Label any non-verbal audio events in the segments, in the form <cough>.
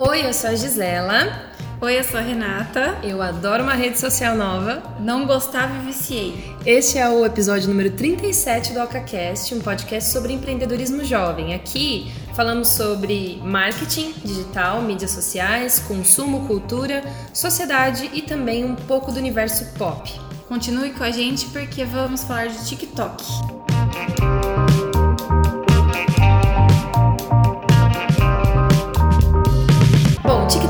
Oi, eu sou a Gisela. Oi, eu sou a Renata. Eu adoro uma rede social nova. Não gostava e viciei. Este é o episódio número 37 do AlcaCast, um podcast sobre empreendedorismo jovem. Aqui falamos sobre marketing digital, mídias sociais, consumo, cultura, sociedade e também um pouco do universo pop. Continue com a gente porque vamos falar de TikTok.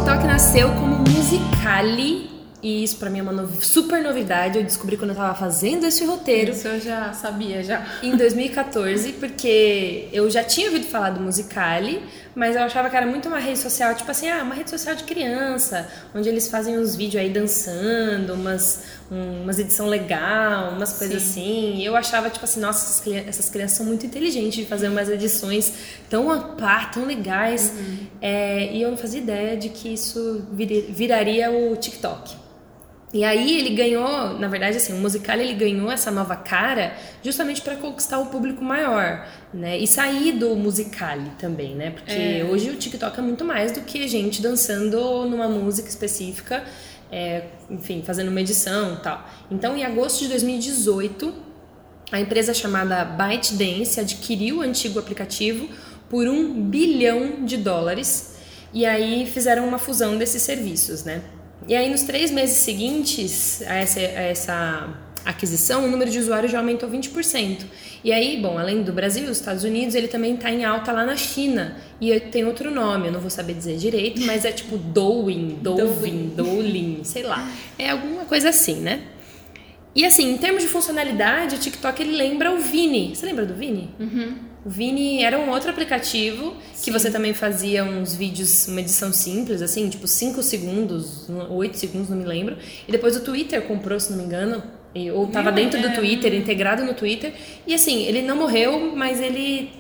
TikTok nasceu como musicale e isso pra mim é uma super novidade. Eu descobri quando eu tava fazendo esse roteiro Isso eu já sabia já. em 2014, porque eu já tinha ouvido falar do Musicali, mas eu achava que era muito uma rede social, tipo assim, ah, uma rede social de criança, onde eles fazem uns vídeos aí dançando, umas, um- umas edição legal, umas coisas assim. E eu achava, tipo assim, nossa, essas, cri- essas crianças são muito inteligentes de fazer umas edições tão a par, tão legais. É, e eu não fazia ideia de que isso viri- viraria o TikTok. E aí ele ganhou, na verdade, assim, o musical ele ganhou essa nova cara justamente para conquistar o público maior, né? E sair do musical também, né? Porque hoje o TikTok é muito mais do que gente dançando numa música específica, é, enfim, fazendo uma edição e tal. Então, em agosto de 2018, a empresa chamada ByteDance adquiriu o antigo aplicativo por um bilhão de dólares e aí fizeram uma fusão desses serviços, né? E aí nos três meses seguintes a essa, a essa aquisição, o número de usuários já aumentou 20%. E aí, bom, além do Brasil e dos Estados Unidos, ele também está em alta lá na China. E tem outro nome, eu não vou saber dizer direito, mas é tipo Douyin, Douyin, Douyin, sei lá. É alguma coisa assim, né? E assim, em termos de funcionalidade, o TikTok ele lembra o Vini. Você lembra do Vini? O Vini era um outro aplicativo que você também fazia uns vídeos, uma edição simples, assim, tipo 5 segundos, 8 segundos, não me lembro. E depois o Twitter comprou, se não me engano. Ou tava Viu? dentro do É. Twitter, integrado no Twitter. E assim, ele não morreu, mas ele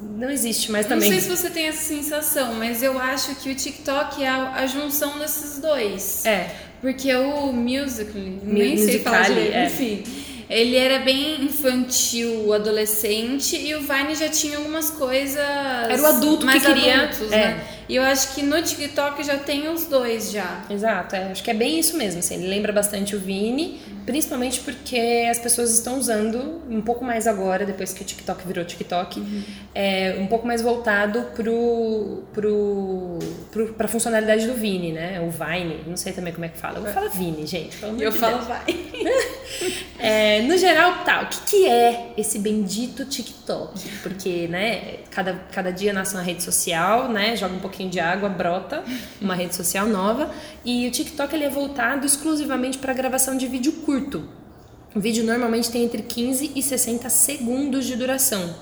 não existe mais Não também. sei se você tem essa sensação, mas eu acho que o TikTok é a, a junção desses dois. É. Porque o Musical.ly, nem sei falar direito, é. enfim. Ele era bem infantil, adolescente, e o Vine já tinha algumas coisas. Era o adulto que mais queria- Adultos, é. né? E eu acho que no TikTok já tem os dois já. Exato, é, acho que é bem isso mesmo. Assim, ele lembra bastante o Vini, principalmente porque as pessoas estão usando um pouco mais agora, depois que o TikTok virou TikTok, é, um pouco mais voltado pro, pro, pro, pra funcionalidade do Vini, né? O Vine, não sei também como é que fala. Eu falo Vini, gente. Eu falo, vai. <laughs> É, no geral, tá, o que, que é esse bendito TikTok? Porque, né, cada, cada dia nasce uma rede social, né, joga um pouquinho de água, brota uma rede social nova. E o TikTok ele é voltado exclusivamente para gravação de vídeo curto. O vídeo normalmente tem entre 15 e 60 segundos de duração.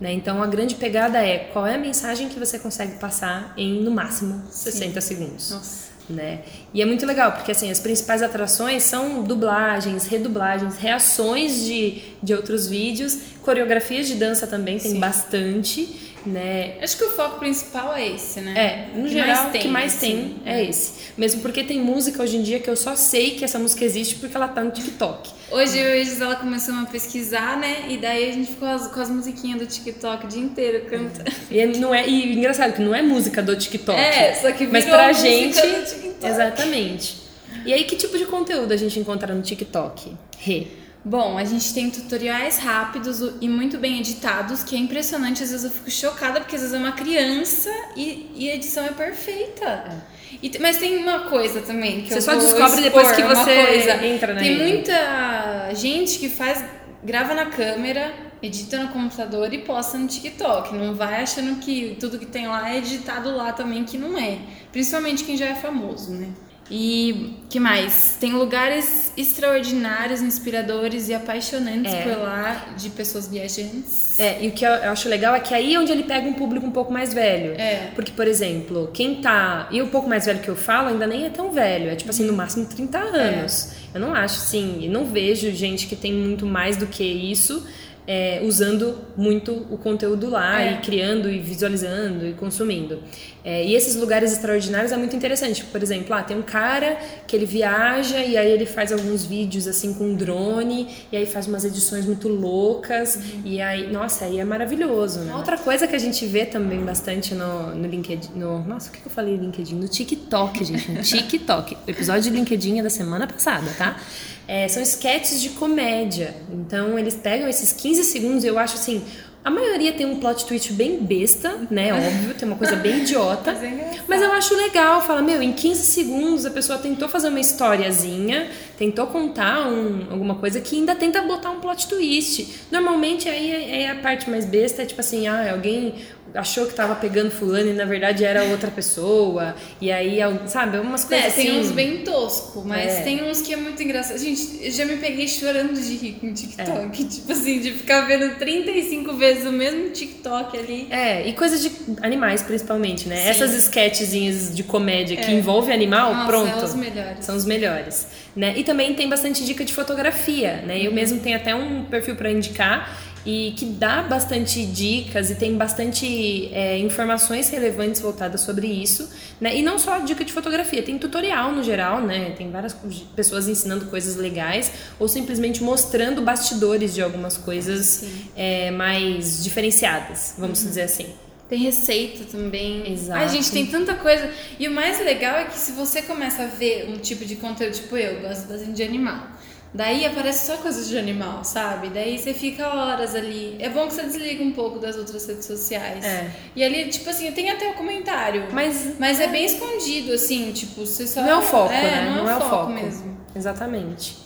Né? Então a grande pegada é qual é a mensagem que você consegue passar em no máximo 60 segundos Nossa. né? E é muito legal, porque assim, as principais atrações são dublagens, redublagens, reações de, de outros vídeos, coreografias de dança também, tem Sim. bastante, né? Acho que o foco principal é esse, né? É, no geral, o que mais assim. tem é esse. Mesmo porque tem música hoje em dia que eu só sei que essa música existe porque ela tá no TikTok. Hoje eu e a Gisela começamos a pesquisar, né? E daí a gente ficou com as musiquinhas do TikTok o dia inteiro cantando. E, não é, e engraçado que não é música do TikTok. É, só que Mas virou pra música gente. do TikTok. Exatamente. E aí, que tipo de conteúdo a gente encontra no TikTok? Rê. Bom, a gente tem tutoriais rápidos e muito bem editados, que é impressionante. Às vezes eu fico chocada, porque às vezes é uma criança e, e a edição é perfeita. E te- mas tem uma coisa também que Você eu só descobre depois que você coisa. entra na Tem ilha. muita gente que faz, grava na câmera, edita no computador e posta no TikTok. Não vai achando que tudo que tem lá é editado lá também, que não é. Principalmente quem já é famoso, né? E que mais? Tem lugares extraordinários, inspiradores e apaixonantes É. por lá, de pessoas viajantes. É, e o que eu acho legal é que aí é onde ele pega um público um pouco mais velho. É. Porque, por exemplo, quem tá. E o pouco mais velho que eu falo ainda nem é tão velho. É tipo assim, no máximo 30 anos. Eu não acho assim, e não vejo gente que tem muito mais do que isso é, usando muito o conteúdo lá É. e criando e visualizando e consumindo. É, e esses lugares extraordinários é muito interessante. Por exemplo, lá tem um cara que ele viaja e aí ele faz alguns vídeos assim com drone e aí faz umas edições muito loucas e aí, nossa, aí é maravilhoso. Né? Outra coisa que a gente vê também bastante no, no LinkedIn, no, nossa, o que que eu falei LinkedIn? No TikTok, gente, no <laughs> TikTok. O episódio de LinkedIn é da semana passada, tá? É, são sketches de comédia. Então eles pegam esses 15 segundos, eu acho assim. A maioria tem um plot twist bem besta, né? <laughs> Óbvio, tem uma coisa bem idiota. Mas é. Mas eu acho legal, fala, meu, em 15 segundos a pessoa tentou fazer uma historiazinha, tentou contar um- alguma coisa que ainda tenta botar um plot twist. Normalmente aí é, é a parte mais besta, é tipo assim, ah, alguém achou que tava pegando fulano e na verdade era outra pessoa. E aí, sabe, umas coisas É, assim. tem uns bem tosco, mas É. tem uns que é muito engraçado. Gente, eu já me peguei chorando de rir com TikTok. É. Tipo assim, de ficar vendo 35 vezes o mesmo TikTok ali. É, e coisas de animais principalmente, né? Sim. Essas sketchzinhas de comédia que É. envolve animal, Nossa, pronto. é os melhores. São os melhores, né? E também tem bastante dica de fotografia, né? Uhum. Eu mesmo tenho até um perfil para indicar e que dá bastante dicas e tem bastante é, informações relevantes voltadas sobre isso, né? E não só dica de fotografia, tem tutorial no geral, né? Tem várias pessoas ensinando coisas legais ou simplesmente mostrando bastidores de algumas coisas é, mais diferenciadas, vamos Uhum. dizer assim. Tem receita também. Exato. Ai, gente, tem tanta coisa. E o mais legal é que se você começa a ver um tipo de conteúdo, tipo eu, gosto bastante de animal. Daí aparece só coisas de animal, sabe? Daí você fica horas ali. É bom que você desliga um pouco das outras redes sociais. É. E ali, tipo assim, tem até o comentário. Mas- mas é bem escondido, assim, tipo, você só. Não é o foco, é, né? Não, é, o foco, mesmo. Exatamente.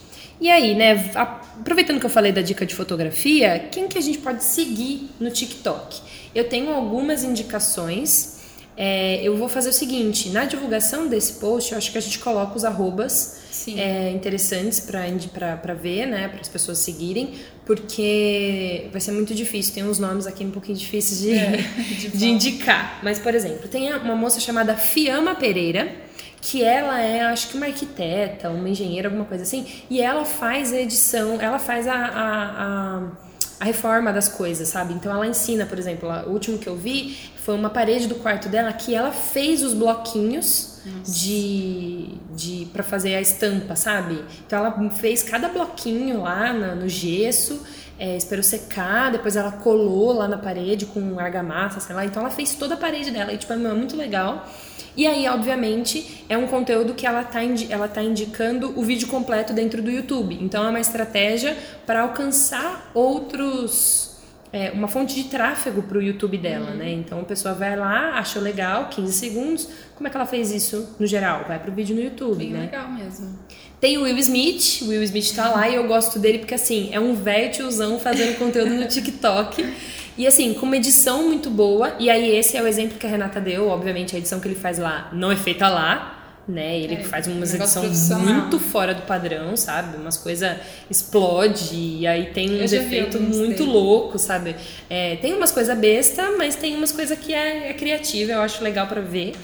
E aí, né, aproveitando que eu falei da dica de fotografia, quem que a gente pode seguir no TikTok? Eu tenho algumas indicações. É, eu vou fazer o seguinte, na divulgação desse post, eu acho que a gente coloca os arrobas é, interessantes para ver, né, para as pessoas seguirem, porque vai ser muito difícil. Tem uns nomes aqui um pouquinho difíceis de, É, <laughs> de, de indicar. Mas, por exemplo, tem uma moça chamada Fiamma Pereira, que ela é, acho que uma arquiteta, uma engenheira, alguma coisa assim, e ela faz a edição, ela faz a, a, a, a reforma das coisas, sabe? Então ela ensina, por exemplo, o último que eu vi foi uma parede do quarto dela que ela fez os bloquinhos de, de para fazer a estampa, sabe? Então ela fez cada bloquinho lá na- no gesso, é, esperou secar, depois ela colou lá na parede com argamassa, sei lá. Então ela fez toda a parede dela e tipo é muito legal. E aí, obviamente, é um conteúdo que ela está ela tá indicando o vídeo completo dentro do YouTube. Então é uma estratégia para alcançar outros é, uma fonte de tráfego para o YouTube dela, né? Então a pessoa vai lá, achou legal, 15 segundos. Como é que ela fez isso no geral? Vai pro vídeo no YouTube, Bem né? legal mesmo. Tem o Will Smith, o Will Smith tá lá e eu gosto dele porque assim, é um velho tiozão fazendo conteúdo no TikTok. <laughs> E assim, com uma edição muito boa. E aí esse é o exemplo que a Renata deu, obviamente a edição que ele faz lá não é feita lá. Né? Ele É, faz umas edições muito fora do padrão, sabe? Umas coisas explode e aí tem efeitos alguns muito dele. loucos, sabe? É, tem umas coisas besta, mas tem umas coisas que é, é criativa, eu acho legal pra ver.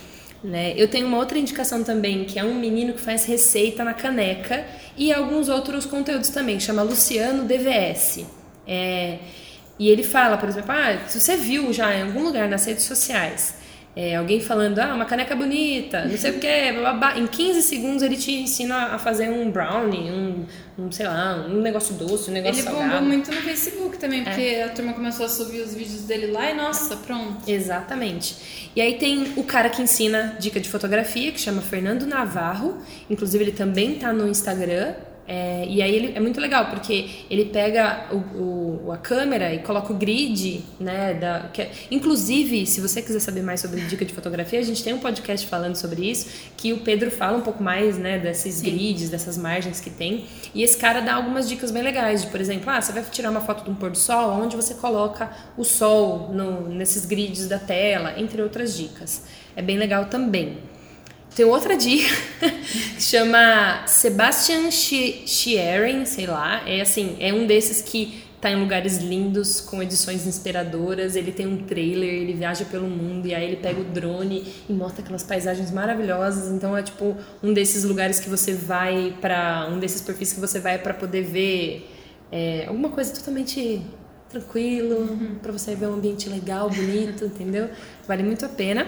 Né? Eu tenho uma outra indicação também, que é um menino que faz receita na caneca e alguns outros conteúdos também, chama Luciano DVS. É, e ele fala, por exemplo, ah, se você viu já em algum lugar nas redes sociais é, alguém falando, ah, uma caneca bonita, não sei o que. Em 15 segundos ele te ensina a fazer um brownie, um, um sei lá, um negócio doce, um negócio Ele bombou salgado. muito no Facebook É. também, porque a turma começou a subir os vídeos dele lá e nossa, pronto. Exatamente. E aí tem o cara que ensina dica de fotografia, que chama Fernando Navarro. Inclusive, ele também tá no Instagram. É, e aí ele, é muito legal, porque ele pega o, o- a câmera e coloca o grid, né? Da, que é- inclusive, se você quiser saber mais sobre dica de fotografia, a gente tem um podcast falando sobre isso, que o Pedro fala um pouco mais, né, desses grids, dessas margens que tem. E esse cara dá algumas dicas bem legais, de, por exemplo, ah, você vai tirar uma foto de um pôr do sol, onde você coloca o sol no- nesses grids da tela, entre outras dicas. É bem legal também. Tem outra dica <laughs> que chama Sebastian Schi- Schieren, sei lá. É assim, é um desses que tá em lugares lindos, com edições inspiradoras. Ele tem um trailer, ele viaja pelo mundo e aí ele pega o drone e mostra aquelas paisagens maravilhosas. Então é tipo um desses lugares que você vai pra. um desses perfis que você vai pra poder ver é, alguma coisa totalmente tranquilo, uhum. para você ver um ambiente legal, bonito, entendeu? Vale muito a pena.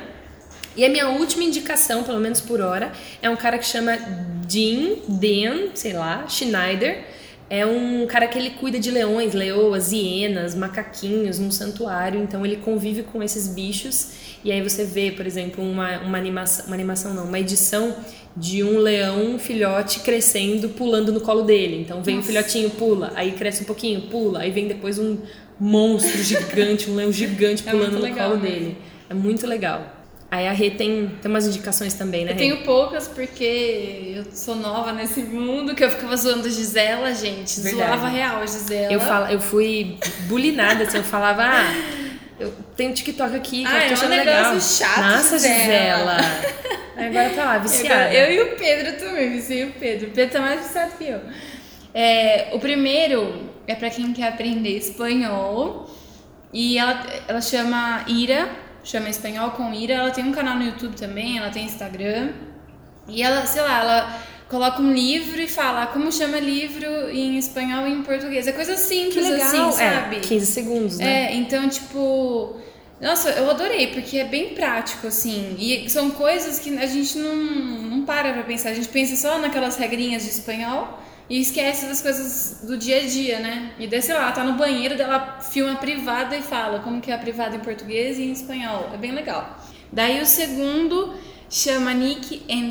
E a minha última indicação, pelo menos por hora, é um cara que chama Dean, Dan, sei lá, Schneider. É um cara que ele cuida de leões, leoas, hienas, macaquinhos num santuário, então ele convive com esses bichos. E aí você vê, por exemplo, uma, uma animação, uma animação não, uma edição de um leão filhote crescendo, pulando no colo dele. Então vem o um filhotinho, pula, aí cresce um pouquinho, pula, aí vem depois um monstro gigante, um leão gigante é pulando no colo dele. É muito legal. Aí a Rê tem, tem umas indicações também, né? Eu tenho poucas porque eu sou nova nesse mundo, que eu ficava zoando a Gisela, gente. Verdade. Zoava real a Gisela. Eu, falo, eu fui bulinada, assim, eu falava, ah, eu tenho TikTok aqui, que ah, eu tô é achando um legal. chato, Nossa, Gisela. Agora tá lá, viciada. Eu, eu, e o Pedro também, viciei o Pedro. O Pedro tá mais viciado que eu. É, o primeiro é para quem quer aprender espanhol. E ela, ela chama Ira chama Espanhol com Ira. Ela tem um canal no YouTube também, ela tem Instagram. E ela, sei lá, ela coloca um livro e fala como chama livro em espanhol e em português. É coisa simples assim, é, sabe? É, 15 segundos, né? É, então, tipo. Nossa, eu adorei, porque é bem prático, assim. E são coisas que a gente não, não para pra pensar. A gente pensa só naquelas regrinhas de espanhol e esquece das coisas do dia a dia, né? E daí, sei lá, tá no banheiro, dela filma privada e fala como que é a privada em português e em espanhol. É bem legal. Daí o segundo chama Nick and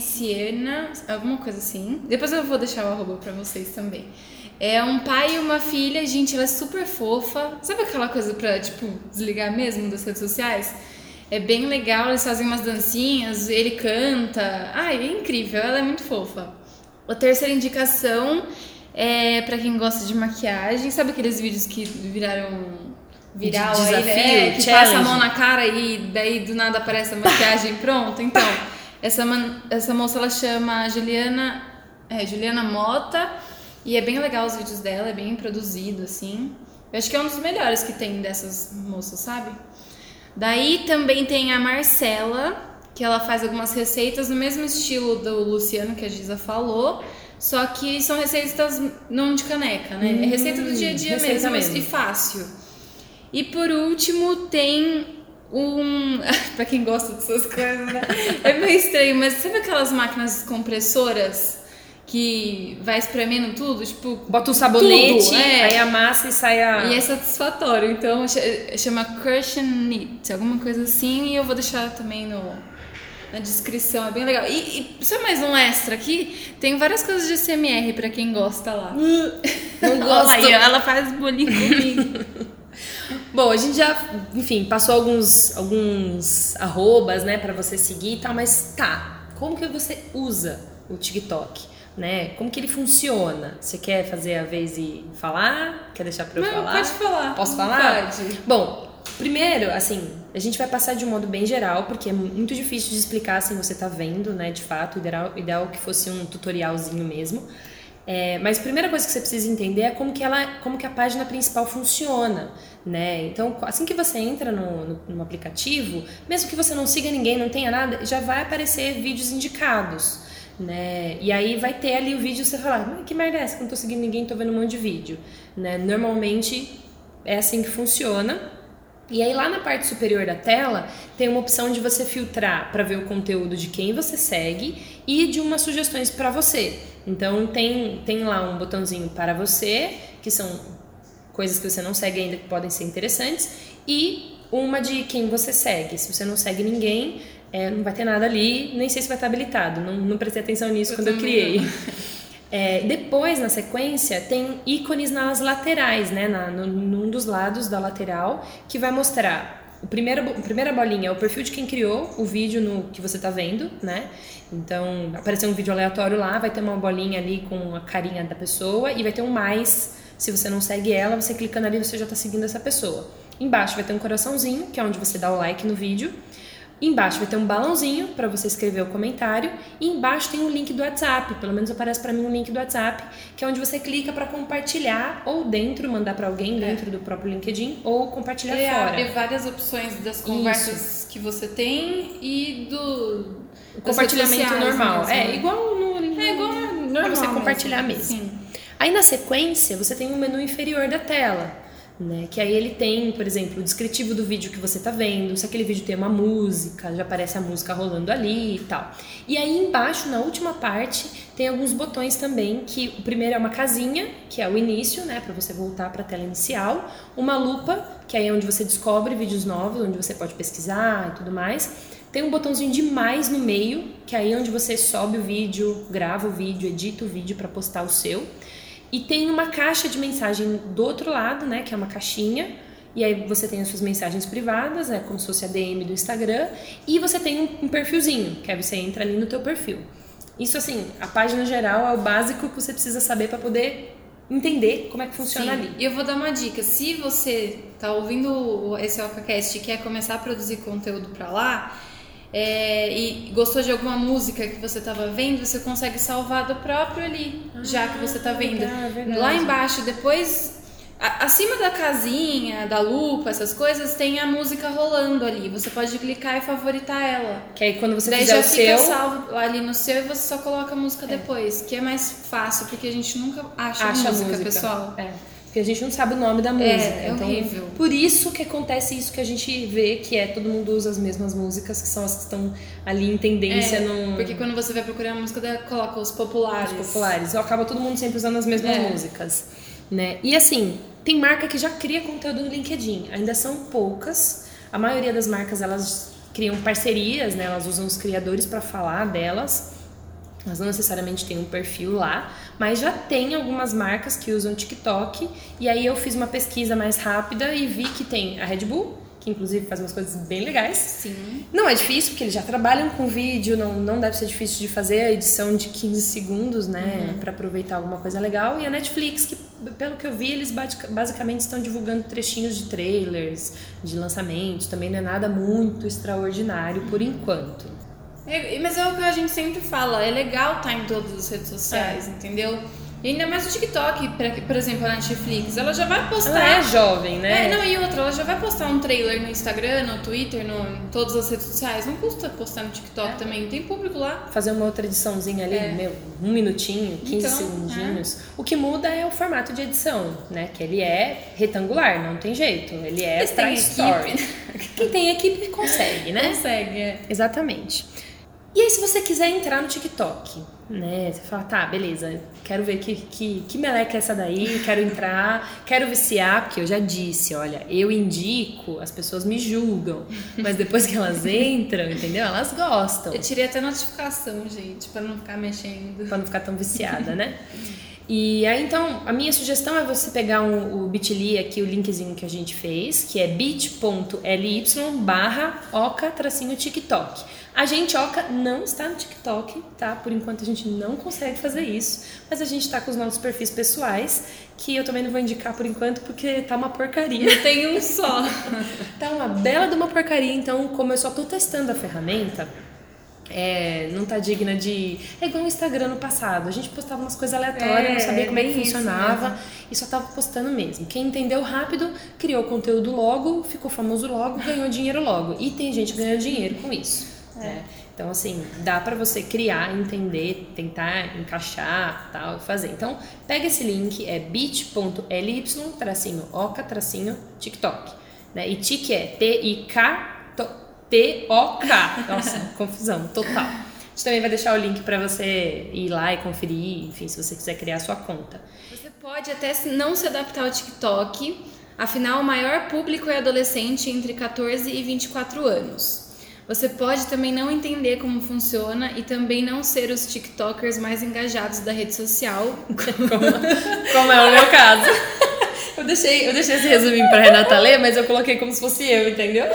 alguma coisa assim. Depois eu vou deixar o arroba pra vocês também. É um pai e uma filha, gente, ela é super fofa. Sabe aquela coisa pra, tipo, desligar mesmo das redes sociais? É bem legal, eles fazem umas dancinhas, ele canta. Ai, é incrível, ela é muito fofa. A terceira indicação é para quem gosta de maquiagem. Sabe aqueles vídeos que viraram viral de desafio, aí, né? Que passa a mão na cara e daí do nada aparece a maquiagem pronta? Então, essa, man, essa moça ela chama Juliana, é, Juliana Mota e é bem legal os vídeos dela, é bem produzido assim. Eu acho que é um dos melhores que tem dessas moças, sabe? Daí também tem a Marcela, que ela faz algumas receitas no mesmo estilo do Luciano que a Giza falou, só que são receitas não de caneca, né? Hum, é receita do dia a dia mesmo, mesmo, e fácil. E por último tem um. <laughs> pra quem gosta dessas coisas, né? É meio estranho, mas sabe aquelas máquinas compressoras? que vai espremendo tudo, tipo. Bota um sabonete, tudo, é. aí amassa e sai a. E é satisfatório. Então chama Crush and Knit, alguma coisa assim. E eu vou deixar também no, na descrição, é bem legal. E, e só mais um extra aqui, tem várias coisas de CMR para quem gosta lá. Não <laughs> gosto. Aí, ela faz bolinho comigo. <laughs> Bom, a gente já, enfim, passou alguns alguns arrobas, né, para você seguir e tal, mas tá, como que você usa o TikTok? Né? Como que ele funciona? Você quer fazer a vez e falar? Quer deixar para eu Não, falar? Pode falar. Posso falar? Pode. Bom, Primeiro, assim, a gente vai passar de um modo bem geral, porque é muito difícil de explicar sem você tá vendo, né, de fato. Ideal, ideal que fosse um tutorialzinho mesmo. É, mas a primeira coisa que você precisa entender é como que, ela, como que a página principal funciona, né? Então, assim que você entra no, no, no aplicativo, mesmo que você não siga ninguém, não tenha nada, já vai aparecer vídeos indicados, né? E aí vai ter ali o vídeo você falar, que merda é essa? Não tô seguindo ninguém, tô vendo um monte de vídeo, né? Normalmente é assim que funciona. E aí lá na parte superior da tela tem uma opção de você filtrar para ver o conteúdo de quem você segue e de umas sugestões para você. Então tem, tem lá um botãozinho para você, que são coisas que você não segue ainda que podem ser interessantes, e uma de quem você segue. Se você não segue ninguém, é, não vai ter nada ali, nem sei se vai estar habilitado. Não, não prestei atenção nisso eu quando eu criei. <laughs> É, depois, na sequência, tem ícones nas laterais, né, na, no, num dos lados da lateral, que vai mostrar o primeiro, a primeira bolinha é o perfil de quem criou o vídeo no que você está vendo, né? Então, aparecer um vídeo aleatório lá, vai ter uma bolinha ali com a carinha da pessoa e vai ter um mais. Se você não segue ela, você clicando ali, você já está seguindo essa pessoa. Embaixo vai ter um coraçãozinho, que é onde você dá o like no vídeo. Embaixo vai ter um balãozinho para você escrever o comentário e embaixo tem um link do WhatsApp, pelo menos aparece para mim um link do WhatsApp, que é onde você clica para compartilhar ou dentro mandar para alguém é. dentro do próprio LinkedIn ou compartilhar Ele fora. abre várias opções das conversas Isso. que você tem e do o compartilhamento normal. Mesmo. É igual no É igual normal pra você compartilhar mesmo. mesmo. Aí na sequência você tem um menu inferior da tela né? Que aí ele tem, por exemplo, o descritivo do vídeo que você está vendo, se aquele vídeo tem uma música, já aparece a música rolando ali e tal. E aí embaixo, na última parte, tem alguns botões também, que o primeiro é uma casinha, que é o início, né, para você voltar para a tela inicial, uma lupa, que aí é onde você descobre vídeos novos, onde você pode pesquisar e tudo mais. Tem um botãozinho de mais no meio, que é aí onde você sobe o vídeo, grava o vídeo, edita o vídeo para postar o seu. E tem uma caixa de mensagem do outro lado, né? Que é uma caixinha. E aí você tem as suas mensagens privadas, né? Como se fosse a DM do Instagram. E você tem um, perfilzinho, que aí você entra ali no teu perfil. Isso assim, a página geral é o básico que você precisa saber para poder entender como é que funciona Sim. ali. E eu vou dar uma dica. Se você tá ouvindo esse OcaCast e quer começar a produzir conteúdo para lá, é, e gostou de alguma música que você estava vendo, você consegue salvar do próprio ali, ah, já que você está vendo. Legal, Lá embaixo, depois, a, acima da casinha, da lupa, essas coisas, tem a música rolando ali. Você pode clicar e favoritar ela. Que aí quando você Daí fizer já o fica seu, salvo ali no seu e você só coloca a música depois, que é mais fácil, porque a gente nunca acha, acha a música, a música, pessoal. É. Porque a gente não sabe o nome da música. é então, horrível. Por isso que acontece isso que a gente vê, que é todo mundo usa as mesmas músicas, que são as que estão ali em tendência É, no, Porque quando você vai procurar a música, coloca os populares. os populares. Ou acaba todo mundo sempre usando as mesmas É. músicas. Né? E assim, tem marca que já cria conteúdo no LinkedIn. Ainda são poucas. A maioria das marcas elas criam parcerias, né? Elas usam os criadores para falar delas. Elas não necessariamente têm um perfil lá, mas já tem algumas marcas que usam TikTok. E aí eu fiz uma pesquisa mais rápida e vi que tem a Red Bull, que inclusive faz umas coisas bem legais. Sim. Não é difícil, porque eles já trabalham com vídeo, não, não deve ser difícil de fazer a edição de 15 segundos, né? Pra aproveitar alguma coisa legal. E a Netflix, que pelo que eu vi, eles basic- basicamente estão divulgando trechinhos de trailers, de lançamentos. Também não é nada muito extraordinário por enquanto. É, mas é o que a gente sempre fala, é legal estar em todas as redes sociais, É. entendeu? E ainda mais o TikTok, por exemplo, a Netflix, ela já vai postar. Ela é jovem, né? É, não, e outra, ela já vai postar um trailer no Instagram, no Twitter, no, em todas as redes sociais. Não custa postar no TikTok também, tem público lá. Fazer uma outra ediçãozinha ali, É. meu, um minutinho, 15 Então, segundinhos. O que muda é o formato de edição, né? Que ele é retangular, não tem jeito. Ele é Eles pra têm story. equipe. Quem tem equipe consegue, né? Consegue, é. Exatamente. E aí, se você quiser entrar no TikTok, né? Você fala, tá, beleza, quero ver que, que, que meleca é essa daí, quero entrar, quero viciar, porque eu já disse, olha, eu indico, as pessoas me julgam, mas depois que elas entram, entendeu? Elas gostam. Eu tirei até notificação, gente, pra não ficar mexendo. Pra não ficar tão viciada, né? <laughs> E aí, então, a minha sugestão é você pegar um, o bit.ly aqui, o linkzinho que a gente fez, que é bit.ly barra oca-tiktok. A gente, Oca, não está no TikTok, tá? Por enquanto a gente não consegue fazer isso, mas a gente tá com os nossos perfis pessoais, que eu também não vou indicar por enquanto, porque tá uma porcaria. Tem um só. <laughs> Tá uma bela de uma porcaria, então, como eu só tô testando a ferramenta, é, não tá digna de. É igual o Instagram no passado. A gente postava umas coisas aleatórias, É, não sabia é como é que funcionava e só tava postando mesmo. Quem entendeu rápido, criou conteúdo logo, ficou famoso logo, ganhou dinheiro logo. E tem gente ganhando dinheiro com isso. né? Então, assim, dá pra você criar, entender, tentar encaixar tal, e fazer. Então, pega esse link, é bit.ly, tracinho, oca, tracinho, TikTok. Né? E tic é T-I-K, T-O-K. Nossa, <laughs> confusão total. A gente também vai deixar o link pra você ir lá e conferir, enfim, se você quiser criar a sua conta. Você pode até não se adaptar ao TikTok, afinal, o maior público é adolescente entre 14 e 24 anos. Você pode também não entender como funciona e também não ser os TikTokers mais engajados da rede social. <laughs> Como é o meu caso. <laughs> Eu deixei, eu deixei esse resuminho pra Renata ler, mas eu coloquei como se fosse eu, entendeu?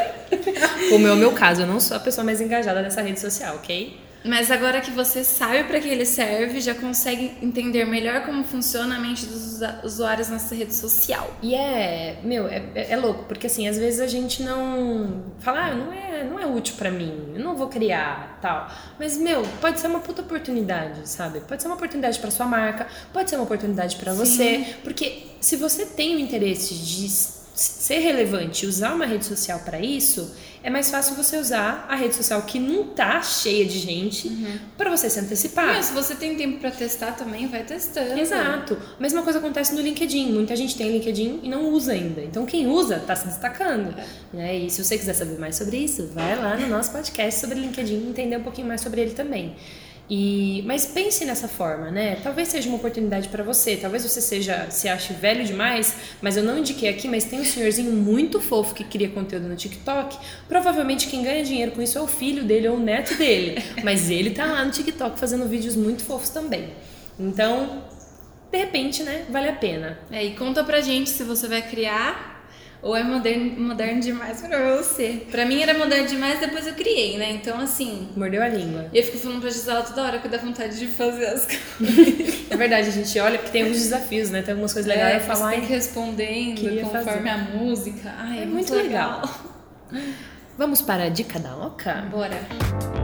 Como é o meu caso, eu não sou a pessoa mais engajada dessa rede social, ok? Mas agora que você sabe para que ele serve, já consegue entender melhor como funciona a mente dos usuários nessa rede social. E é, meu, é, é- é louco, porque assim, às vezes a gente não fala, ah, não é, não é útil pra mim, eu não vou criar, tal. Mas, meu, pode ser uma puta oportunidade, sabe? Pode ser uma oportunidade pra sua marca, pode ser uma oportunidade pra você, porque se você tem o interesse de ser relevante, usar uma rede social para isso, é mais fácil você usar a rede social que não tá cheia de gente uhum. para você se antecipar. Mas se você tem tempo para testar também, vai testando. Exato. A mesma coisa acontece no LinkedIn. Muita gente tem LinkedIn e não usa ainda. Então quem usa tá se destacando. É. Né? E se você quiser saber mais sobre isso, vai lá no nosso podcast sobre LinkedIn e entender um pouquinho mais sobre ele também. E, mas pense nessa forma, né? Talvez seja uma oportunidade para você. Talvez você seja se ache velho demais, mas eu não indiquei aqui, mas tem um senhorzinho muito fofo que cria conteúdo no TikTok. Provavelmente quem ganha dinheiro com isso é o filho dele ou o neto dele, <laughs> mas ele tá lá no TikTok fazendo vídeos muito fofos também. Então, de repente, né, vale a pena. É, e conta pra gente se você vai criar ou é moderno, moderno demais pra você. Pra mim era moderno demais, depois eu criei, né? Então, assim. Mordeu a língua. E eu fico falando pra Gisela toda hora que dá vontade de fazer as coisas. <laughs> é verdade, a gente olha porque tem alguns desafios, né? Tem algumas coisas legais é, pra falar. Tem que respondendo conforme fazer. a música. Ai, é, é muito, muito legal. legal. <laughs> Vamos para a dica da Oca? Bora.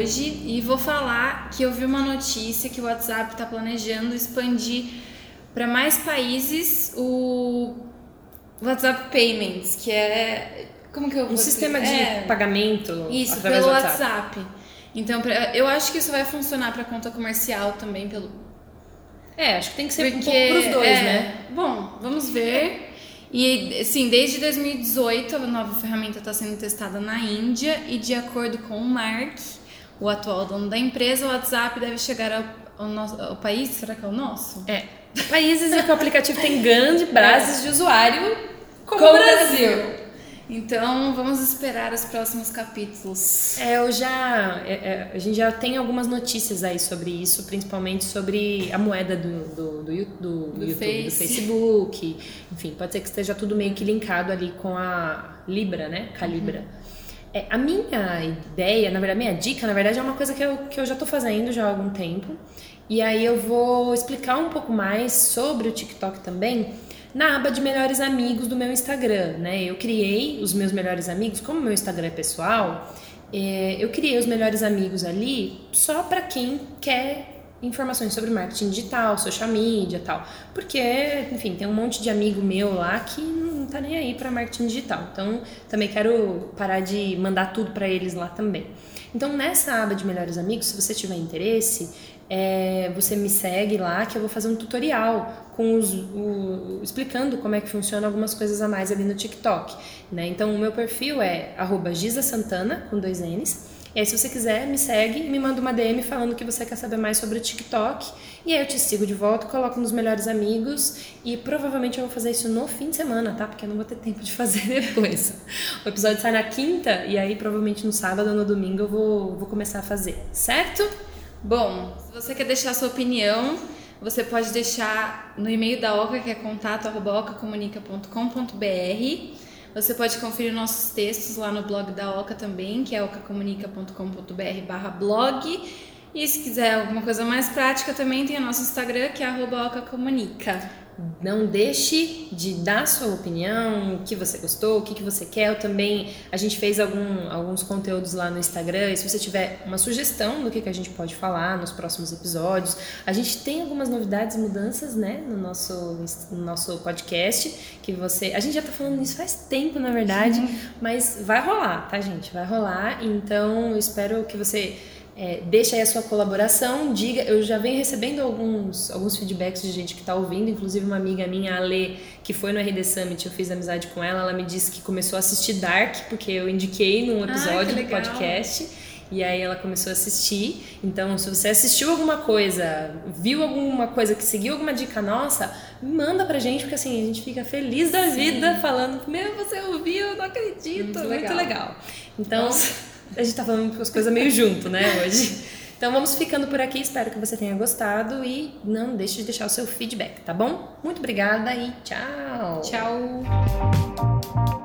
Hoje e vou falar que eu vi uma notícia que o WhatsApp está planejando expandir para mais países o WhatsApp Payments, que é como que eu um sistema de é, pagamento isso pelo WhatsApp. WhatsApp. Então, eu acho que isso vai funcionar para conta comercial também pelo É, acho que tem que ser Porque, um pouco pros dois, é, né? Bom, vamos ver. E, sim, desde 2018 a nova ferramenta está sendo testada na Índia e, de acordo com o Mark, o atual dono da empresa, o WhatsApp deve chegar ao, ao, nosso, ao país. Será que é o nosso? É. Países em que o aplicativo tem grande bases é. de usuário, como, como o Brasil. Brasil. Então, vamos esperar os próximos capítulos. É, eu já. É, é, a gente já tem algumas notícias aí sobre isso, principalmente sobre a moeda do, do, do, do, do YouTube, face. do Facebook. Enfim, pode ser que esteja tudo meio que linkado ali com a Libra, né? Calibra. Uhum. É, a minha ideia, na verdade, a minha dica, na verdade, é uma coisa que eu, que eu já estou fazendo já há algum tempo. E aí eu vou explicar um pouco mais sobre o TikTok também na aba de melhores amigos do meu Instagram, né? Eu criei os meus melhores amigos, como meu Instagram é pessoal, é, eu criei os melhores amigos ali só para quem quer informações sobre marketing digital, social media tal. Porque, enfim, tem um monte de amigo meu lá que não tá nem aí para marketing digital. Então, também quero parar de mandar tudo para eles lá também. Então, nessa aba de melhores amigos, se você tiver interesse, é, você me segue lá que eu vou fazer um tutorial com os, o, explicando como é que funciona algumas coisas a mais ali no TikTok. Né? Então o meu perfil é @gisasantana com dois N's. E aí, se você quiser, me segue me manda uma DM falando que você quer saber mais sobre o TikTok. E aí eu te sigo de volta, coloco nos melhores amigos. E provavelmente eu vou fazer isso no fim de semana, tá? Porque eu não vou ter tempo de <laughs> fazer depois. o episódio sai na quinta, e aí provavelmente no sábado ou no domingo eu vou, vou começar a fazer, certo? Bom, se você quer deixar a sua opinião, você pode deixar no e-mail da Oca, que é contato@ocacomunica.com.br. Você pode conferir nossos textos lá no blog da Oca também, que é ocacomunica.com.br/blog. E se quiser alguma coisa mais prática, também tem o nosso Instagram, que é @ocacomunica. Não deixe de dar sua opinião, o que você gostou, o que, que você quer. Eu também, a gente fez algum, alguns conteúdos lá no Instagram. E se você tiver uma sugestão do que, que a gente pode falar nos próximos episódios, a gente tem algumas novidades e mudanças, né, no nosso, no nosso podcast. Que você. A gente já tá falando isso faz tempo, na verdade, Sim. mas vai rolar, tá, gente? Vai rolar. Então, eu espero que você é, deixa aí a sua colaboração, diga. Eu já venho recebendo alguns, alguns feedbacks de gente que está ouvindo, inclusive uma amiga minha, a Lê, que foi no RD Summit, eu fiz amizade com ela, ela me disse que começou a assistir Dark, porque eu indiquei num episódio do podcast. E aí ela começou a assistir. Então, se você assistiu alguma coisa, viu alguma coisa que seguiu alguma dica nossa, manda pra gente, porque assim, a gente fica feliz da Sim. vida falando, meu, você ouviu, eu não acredito. Muito, Muito legal. legal. Então. Nossa a gente tá falando as coisas meio junto, né, hoje. Então vamos ficando por aqui, espero que você tenha gostado e não deixe de deixar o seu feedback, tá bom? Muito obrigada e tchau! Tchau!